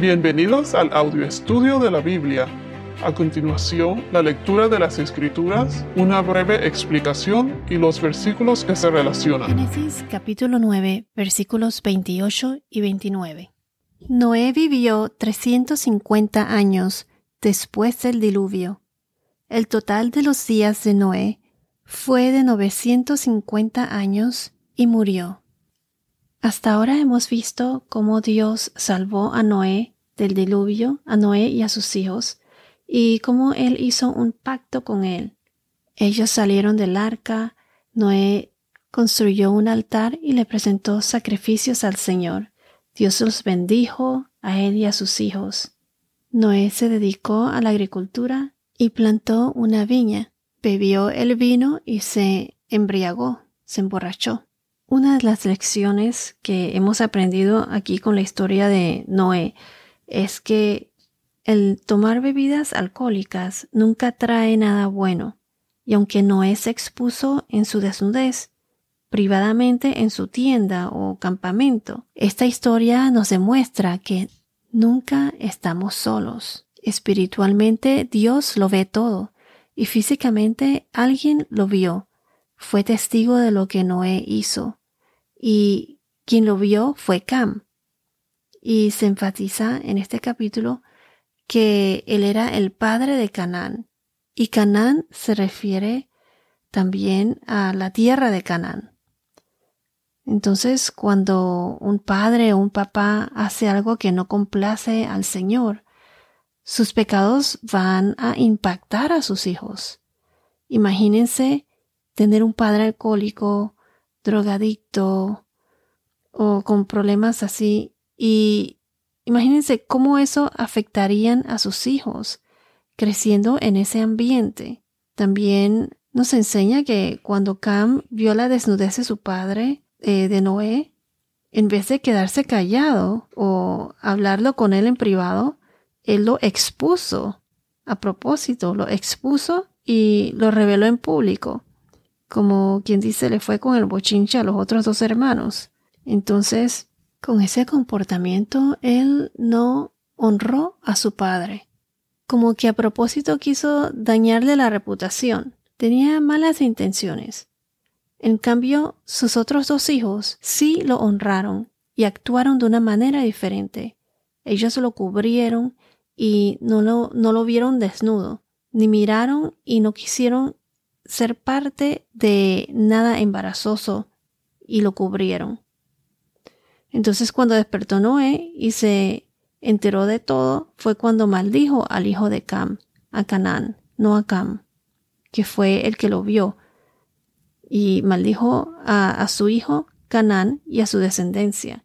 Bienvenidos al audio estudio de la Biblia. A continuación, la lectura de las Escrituras, una breve explicación y los versículos que se relacionan. Génesis capítulo 9, versículos 28 y 29. Noé vivió 350 años después del diluvio. El total de los días de Noé fue de 950 años y murió. Hasta ahora hemos visto cómo Dios salvó a Noé del diluvio, a Noé y a sus hijos, y cómo Él hizo un pacto con Él. Ellos salieron del arca, Noé construyó un altar y le presentó sacrificios al Señor. Dios los bendijo a él y a sus hijos. Noé se dedicó a la agricultura y plantó una viña, bebió el vino y se embriagó, se emborrachó. Una de las lecciones que hemos aprendido aquí con la historia de Noé es que el tomar bebidas alcohólicas nunca trae nada bueno, y aunque Noé se expuso en su desnudez, privadamente en su tienda o campamento, esta historia nos demuestra que nunca estamos solos. Espiritualmente Dios lo ve todo, y físicamente alguien lo vio, fue testigo de lo que Noé hizo y quien lo vio fue Cam. Y se enfatiza en este capítulo que él era el padre de Canaán. Y Canaán se refiere también a la tierra de Canaán. Entonces, cuando un padre o un papá hace algo que no complace al Señor, sus pecados van a impactar a sus hijos. Imagínense tener un padre alcohólico drogadicto o con problemas así. Y imagínense cómo eso afectarían a sus hijos creciendo en ese ambiente. También nos enseña que cuando Cam vio la desnudez de su padre, eh, de Noé, en vez de quedarse callado o hablarlo con él en privado, él lo expuso a propósito, lo expuso y lo reveló en público como quien dice, le fue con el bochinche a los otros dos hermanos. Entonces, con ese comportamiento, él no honró a su padre. Como que a propósito quiso dañarle la reputación. Tenía malas intenciones. En cambio, sus otros dos hijos sí lo honraron y actuaron de una manera diferente. Ellos lo cubrieron y no lo, no lo vieron desnudo, ni miraron y no quisieron ser parte de nada embarazoso y lo cubrieron. Entonces cuando despertó Noé y se enteró de todo, fue cuando maldijo al hijo de Cam, a Canaán, no a Cam, que fue el que lo vio, y maldijo a, su hijo Canaán y a su descendencia,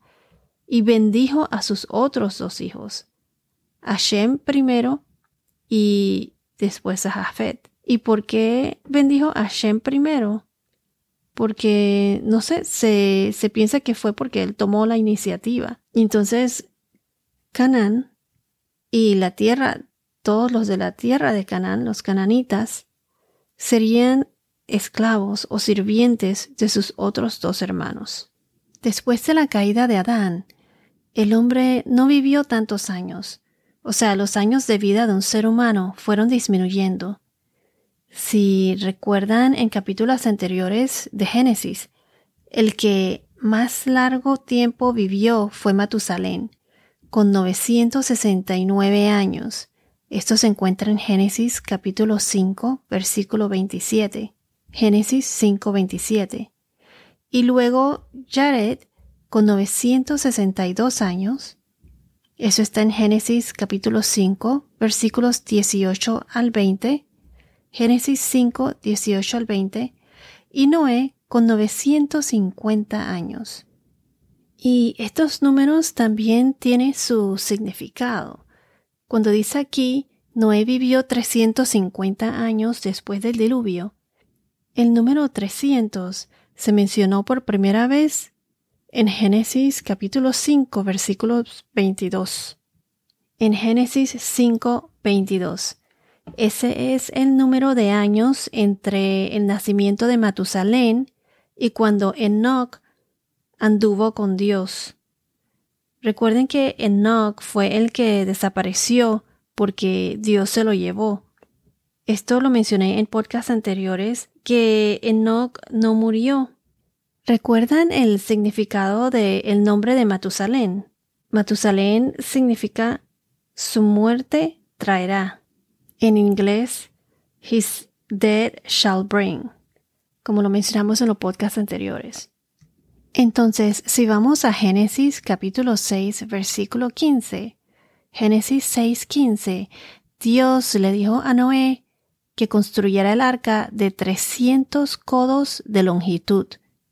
y bendijo a sus otros dos hijos, a Shem primero y después a Jafet. ¿Y por qué bendijo a Shem primero? Porque, no sé, se, se piensa que fue porque él tomó la iniciativa. Entonces, Canaán y la tierra, todos los de la tierra de Canaán, los cananitas, serían esclavos o sirvientes de sus otros dos hermanos. Después de la caída de Adán, el hombre no vivió tantos años, o sea, los años de vida de un ser humano fueron disminuyendo. Si recuerdan en capítulos anteriores de Génesis, el que más largo tiempo vivió fue Matusalén, con 969 años. Esto se encuentra en Génesis capítulo 5, versículo 27. Génesis 5, 27. Y luego Jared, con 962 años. Eso está en Génesis capítulo 5, versículos 18 al 20 Génesis 5, 18 al 20, y Noé con 950 años. Y estos números también tienen su significado. Cuando dice aquí, Noé vivió 350 años después del diluvio, el número 300 se mencionó por primera vez en Génesis capítulo 5 versículos 22. En Génesis 5, 22. Ese es el número de años entre el nacimiento de Matusalén y cuando Enoch anduvo con Dios. Recuerden que Enoch fue el que desapareció porque Dios se lo llevó. Esto lo mencioné en podcasts anteriores, que Enoch no murió. ¿Recuerdan el significado del nombre de Matusalén? Matusalén significa su muerte traerá. En inglés, his dead shall bring, como lo mencionamos en los podcasts anteriores. Entonces, si vamos a Génesis capítulo 6, versículo 15, Génesis 6, 15, Dios le dijo a Noé que construyera el arca de 300 codos de longitud,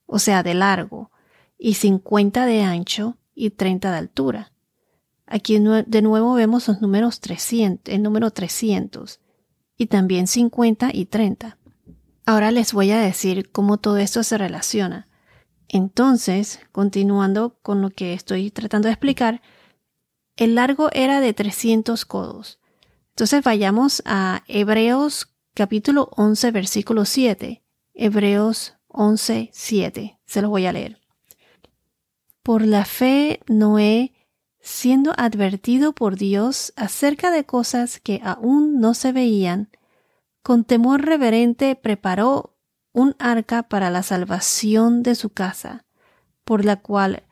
o sea, de largo, y 50 de ancho y 30 de altura. Aquí de nuevo vemos los números 300, el número 300, y también 50 y 30. Ahora les voy a decir cómo todo esto se relaciona. Entonces, continuando con lo que estoy tratando de explicar, el largo era de 300 codos. Entonces vayamos a Hebreos capítulo 11, versículo 7. Hebreos 11, 7. Se los voy a leer. Por la fe, Noé, siendo advertido por Dios acerca de cosas que aún no se veían, con temor reverente preparó un arca para la salvación de su casa, por la cual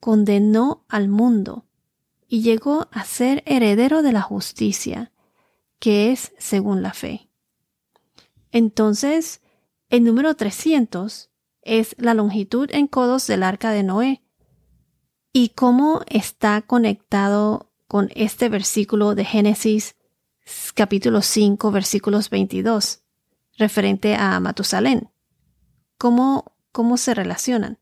condenó al mundo y llegó a ser heredero de la justicia, que es según la fe. Entonces, el número 300 es la longitud en codos del arca de Noé. ¿Y cómo está conectado con este versículo de Génesis capítulo 5 versículos 22, referente a Matusalén? ¿Cómo, cómo se relacionan?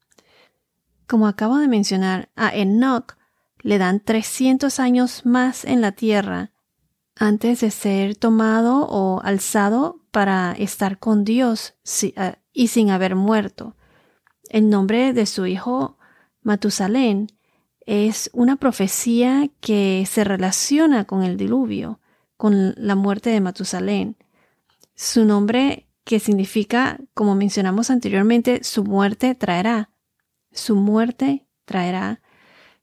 Como acabo de mencionar, a Enoch le dan 300 años más en la tierra antes de ser tomado o alzado para estar con Dios ah, y sin haber muerto. El nombre de su hijo Matusalén es una profecía que se relaciona con el diluvio, con la muerte de Matusalén. Su nombre que significa, como mencionamos anteriormente, su muerte traerá. Su muerte traerá.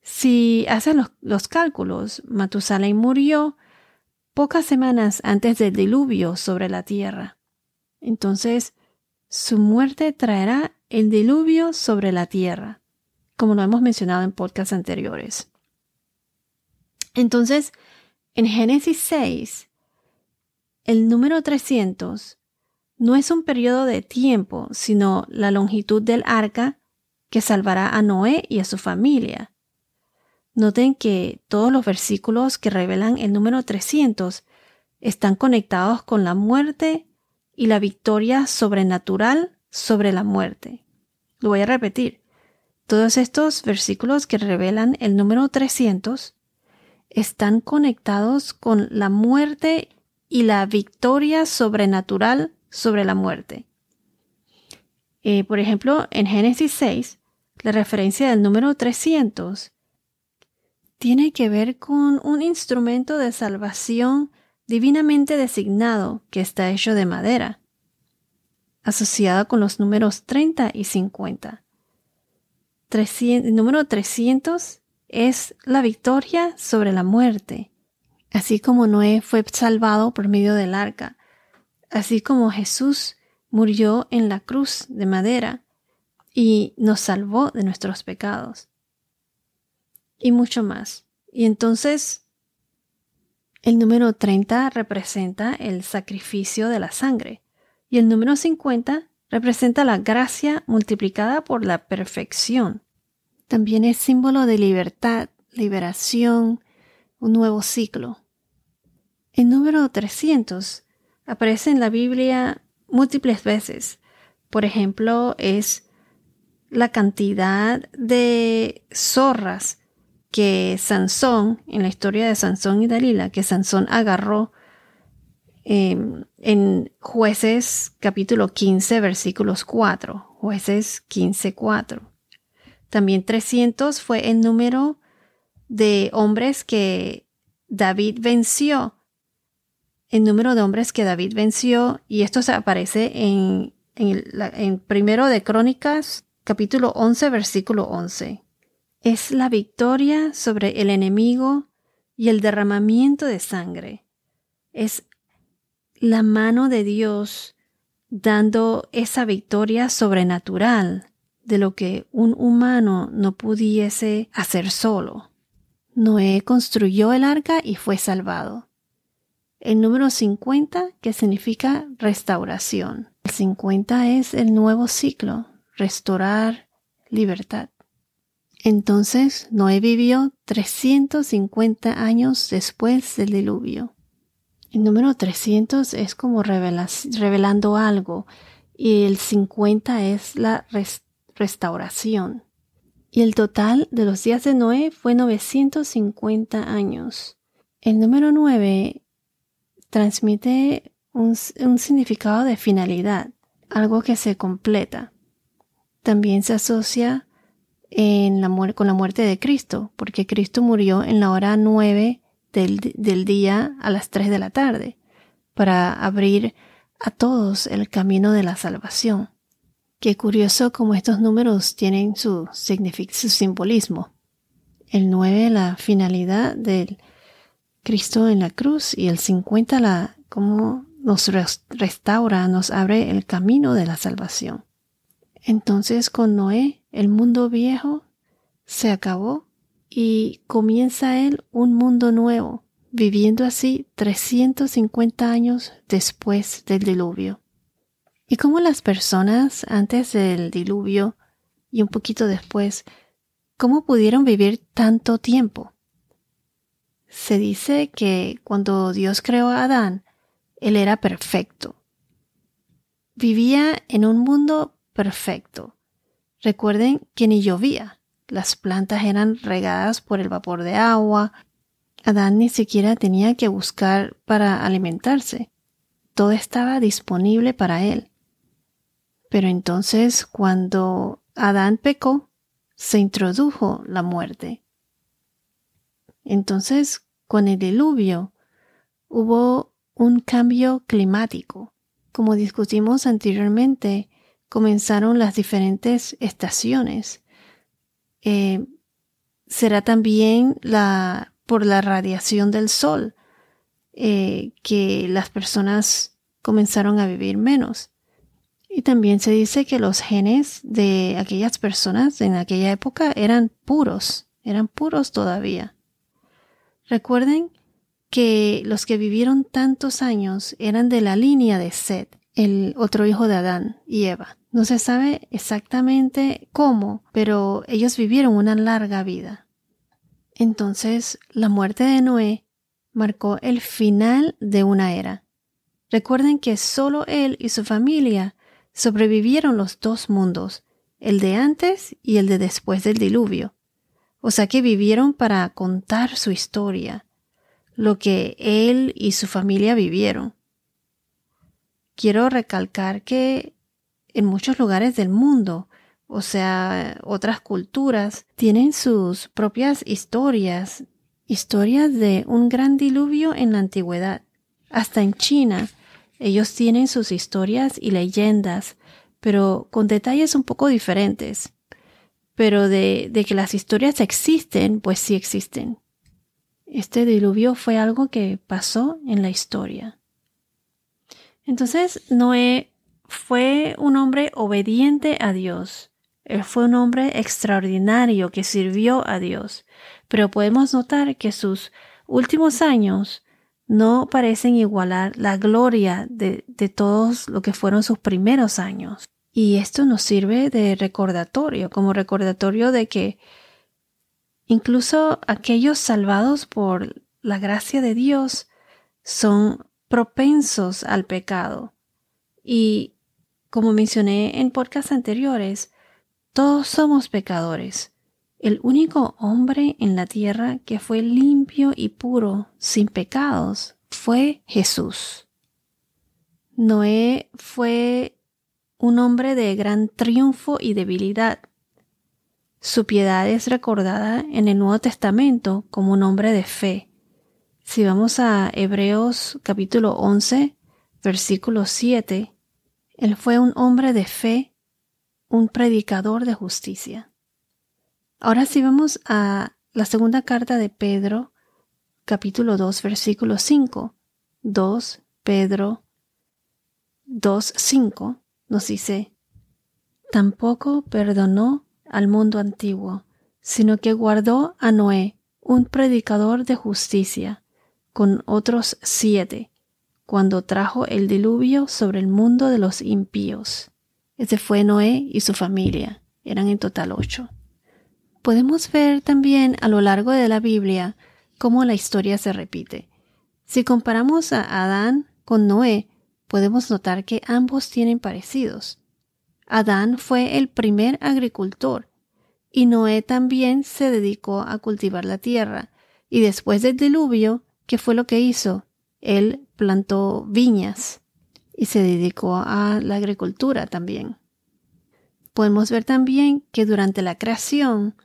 Si hacen los, los cálculos, Matusalén murió pocas semanas antes del diluvio sobre la tierra. Entonces, su muerte traerá el diluvio sobre la tierra, como lo hemos mencionado en podcasts anteriores. Entonces, en Génesis 6, el número 300 no es un periodo de tiempo, sino la longitud del arca que salvará a Noé y a su familia. Noten que todos los versículos que revelan el número 300 están conectados con la muerte y la victoria sobrenatural sobre la muerte. Lo voy a repetir. Todos estos versículos que revelan el número 300 están conectados con la muerte y la victoria sobrenatural sobre la muerte. Eh, por ejemplo, en Génesis 6, la referencia del número 300 tiene que ver con un instrumento de salvación divinamente designado que está hecho de madera, asociado con los números 30 y 50. Número 300 es la victoria sobre la muerte, así como Noé fue salvado por medio del arca, así como Jesús murió en la cruz de madera y nos salvó de nuestros pecados. Y mucho más. Y entonces, el número 30 representa el sacrificio de la sangre. Y el número 50 representa la gracia multiplicada por la perfección. También es símbolo de libertad, liberación, un nuevo ciclo. El número 300 aparece en la Biblia múltiples veces. Por ejemplo, es la cantidad de zorras que Sansón, en la historia de Sansón y Dalila, que Sansón agarró em, en jueces capítulo 15 versículos 4, jueces 15, 4. También 300 fue el número de hombres que David venció. El número de hombres que David venció, y esto se aparece en, en, en primero de Crónicas, capítulo 11, versículo 11. es la victoria sobre el enemigo y el derramamiento de sangre. Es la mano de Dios dando esa victoria sobrenatural de lo que un humano no pudiese hacer solo. Noé construyó el arca y fue salvado. El número 50, que significa restauración. El 50 es el nuevo ciclo, restaurar libertad. Entonces Noé vivió 350 años después del diluvio. El número 300 es como revelando algo y el 50 es la restauración. Y el total de los días de Noé fue 950 años. El número 9 transmite un, significado de finalidad, algo que se completa. También se asocia con la muerte de Cristo, porque Cristo murió en la hora 9 del, día a las 3 de la tarde, para abrir a todos el camino de la salvación. Qué curioso cómo estos números tienen su, su simbolismo. El 9, la finalidad del Cristo en la cruz, y el 50, la, cómo nos restaura, nos abre el camino de la salvación. Entonces con Noé, el mundo viejo se acabó y comienza él un mundo nuevo, viviendo así 350 años después del diluvio. Y cómo las personas antes del diluvio y un poquito después, cómo pudieron vivir tanto tiempo. Se dice que cuando Dios creó a Adán, él era perfecto. Vivía en un mundo perfecto. Recuerden que ni llovía. Las plantas eran regadas por el vapor de agua. Adán ni siquiera tenía que buscar para alimentarse. Todo estaba disponible para él. Pero entonces cuando Adán pecó, se introdujo la muerte. Entonces, con el diluvio, hubo un cambio climático. Como discutimos anteriormente, comenzaron las diferentes estaciones. Eh, será también la, por la radiación del sol eh, que las personas comenzaron a vivir menos. Y también se dice que los genes de aquellas personas en aquella época eran puros, eran puros todavía. Recuerden que los que vivieron tantos años eran de la línea de Seth, el otro hijo de Adán y Eva. No se sabe exactamente cómo, pero ellos vivieron una larga vida. Entonces, la muerte de Noé marcó el final de una era. Recuerden que solo él y su familia sobrevivieron los dos mundos, el de antes y el de después del diluvio. O sea que vivieron para contar su historia, lo que él y su familia vivieron. Quiero recalcar que en muchos lugares del mundo, o sea, otras culturas, tienen sus propias historias, historias de un gran diluvio en la antigüedad. Hasta en China, ellos tienen sus historias y leyendas, pero con detalles un poco diferentes. Pero de, de que las historias existen, pues sí existen. Este diluvio fue algo que pasó en la historia. Entonces, Noé fue un hombre obediente a Dios. Él fue un hombre extraordinario que sirvió a Dios. Pero podemos notar que sus últimos años no parecen igualar la gloria de, de todos lo que fueron sus primeros años. Y esto nos sirve de recordatorio, como recordatorio de que incluso aquellos salvados por la gracia de Dios son propensos al pecado. Y como mencioné en podcasts anteriores, todos somos pecadores. El único hombre en la tierra que fue limpio y puro, sin pecados, fue Jesús. Noé fue un hombre de gran triunfo y debilidad. Su piedad es recordada en el Nuevo Testamento como un hombre de fe. Si vamos a Hebreos capítulo 11, versículo 7, él fue un hombre de fe, un predicador de justicia. Ahora sí vamos a la segunda carta de Pedro, capítulo 2, versículo 5. 2 Pedro 2, 5 nos dice, tampoco perdonó al mundo antiguo, sino que guardó a Noé, un predicador de justicia, con otros siete, cuando trajo el diluvio sobre el mundo de los impíos. Ese fue Noé y su familia. Eran en total ocho. Podemos ver también a lo largo de la Biblia cómo la historia se repite. Si comparamos a Adán con Noé, podemos notar que ambos tienen parecidos. Adán fue el primer agricultor y Noé también se dedicó a cultivar la tierra. Y después del diluvio, ¿qué fue lo que hizo? Él plantó viñas y se dedicó a la agricultura también. Podemos ver también que durante la creación,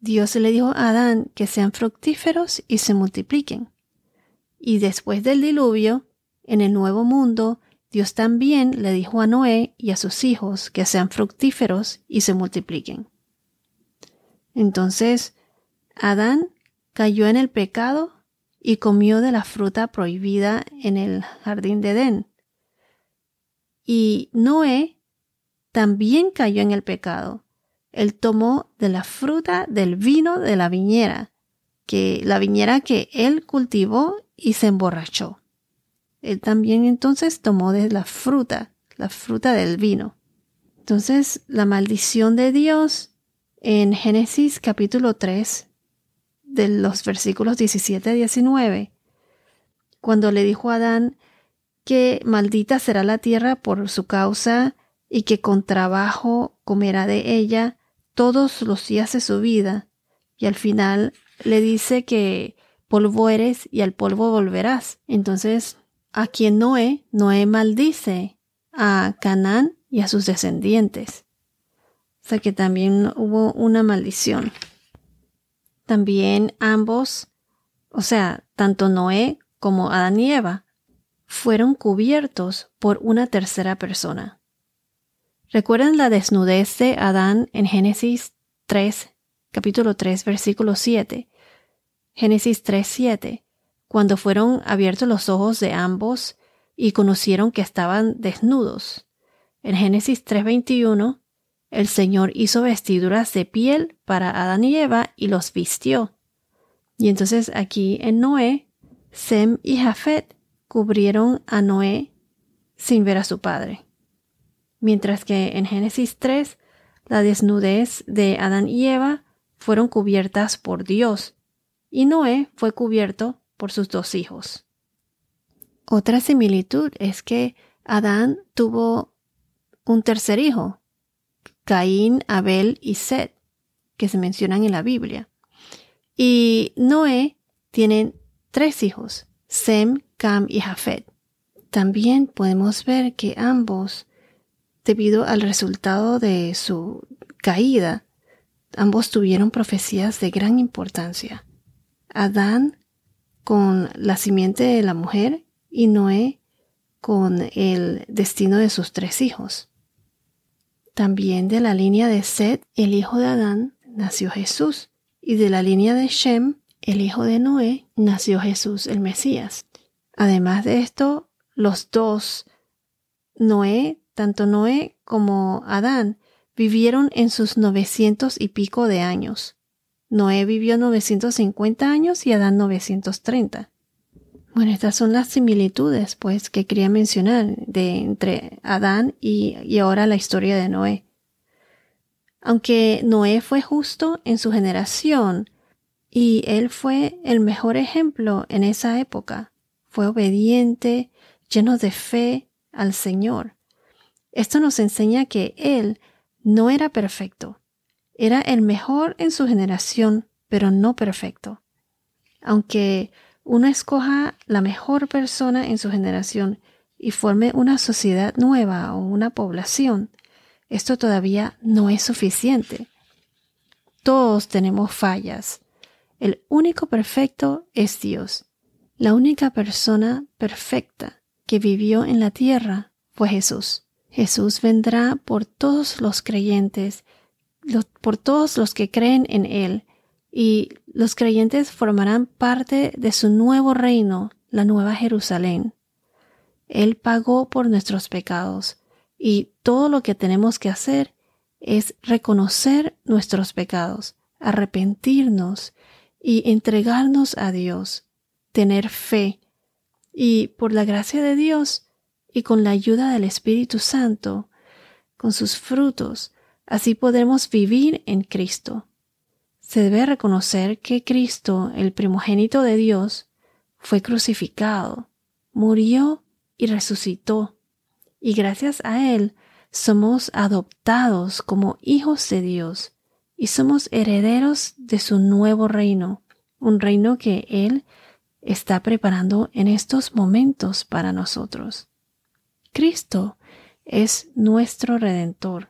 Dios le dijo a Adán que sean fructíferos y se multipliquen. Y después del diluvio, en el nuevo mundo, Dios también le dijo a Noé y a sus hijos que sean fructíferos y se multipliquen. Entonces, Adán cayó en el pecado y comió de la fruta prohibida en el jardín de Edén. Y Noé también cayó en el pecado. Él tomó de la fruta del vino de la viñera, que la viñera que él cultivó y se emborrachó. Él también entonces tomó de la fruta, la fruta del vino. Entonces, la maldición de Dios en Génesis capítulo 3, de los versículos 17 a 19, cuando le dijo a Adán que maldita será la tierra por su causa y que con trabajo comerá de ella todos los días de su vida, y al final le dice que polvo eres y al polvo volverás. Entonces, a quien Noé, Noé maldice a Canaán y a sus descendientes. O sea que también hubo una maldición. También ambos, o sea, tanto Noé como Adán y Eva, fueron cubiertos por una tercera persona. ¿Recuerdan la desnudez de Adán en Génesis 3, capítulo 3, versículo 7? Génesis 3, 7, cuando fueron abiertos los ojos de ambos y conocieron que estaban desnudos. En Génesis 3, 21, el Señor hizo vestiduras de piel para Adán y Eva y los vistió. Y entonces aquí en Noé, Sem y Jafet cubrieron a Noé sin ver a su padre. Mientras que en Génesis 3, la desnudez de Adán y Eva fueron cubiertas por Dios, y Noé fue cubierto por sus dos hijos. Otra similitud es que Adán tuvo un tercer hijo, Caín, Abel y Seth, que se mencionan en la Biblia. Y Noé tiene tres hijos, Sem, Cam y Jafet. También podemos ver que ambos, debido al resultado de su caída, ambos tuvieron profecías de gran importancia. Adán con la simiente de la mujer y Noé con el destino de sus tres hijos. También de la línea de Seth, el hijo de Adán, nació Jesús, y de la línea de Shem, el hijo de Noé, nació Jesús el Mesías. Además de esto, los dos, Noé, tanto Noé como Adán, vivieron en sus novecientos y pico de años. Noé vivió 950 años y Adán 930. Bueno, estas son las similitudes, pues, que quería mencionar de entre Adán y, y ahora la historia de Noé. Aunque Noé fue justo en su generación y él fue el mejor ejemplo en esa época, fue obediente, lleno de fe al Señor. Esto nos enseña que él no era perfecto, era el mejor en su generación, pero no perfecto. Aunque uno escoja la mejor persona en su generación y forme una sociedad nueva o una población, esto todavía no es suficiente. Todos tenemos fallas. El único perfecto es Dios. La única persona perfecta que vivió en la tierra fue Jesús. Jesús vendrá por todos los creyentes por todos los que creen en Él, y los creyentes formarán parte de su nuevo reino, la nueva Jerusalén. Él pagó por nuestros pecados, y todo lo que tenemos que hacer es reconocer nuestros pecados, arrepentirnos y entregarnos a Dios, tener fe, y por la gracia de Dios y con la ayuda del Espíritu Santo, con sus frutos, así podremos vivir en Cristo. Se debe reconocer que Cristo, el primogénito de Dios, fue crucificado, murió y resucitó, y gracias a Él somos adoptados como hijos de Dios y somos herederos de su nuevo reino, un reino que Él está preparando en estos momentos para nosotros. Cristo es nuestro redentor.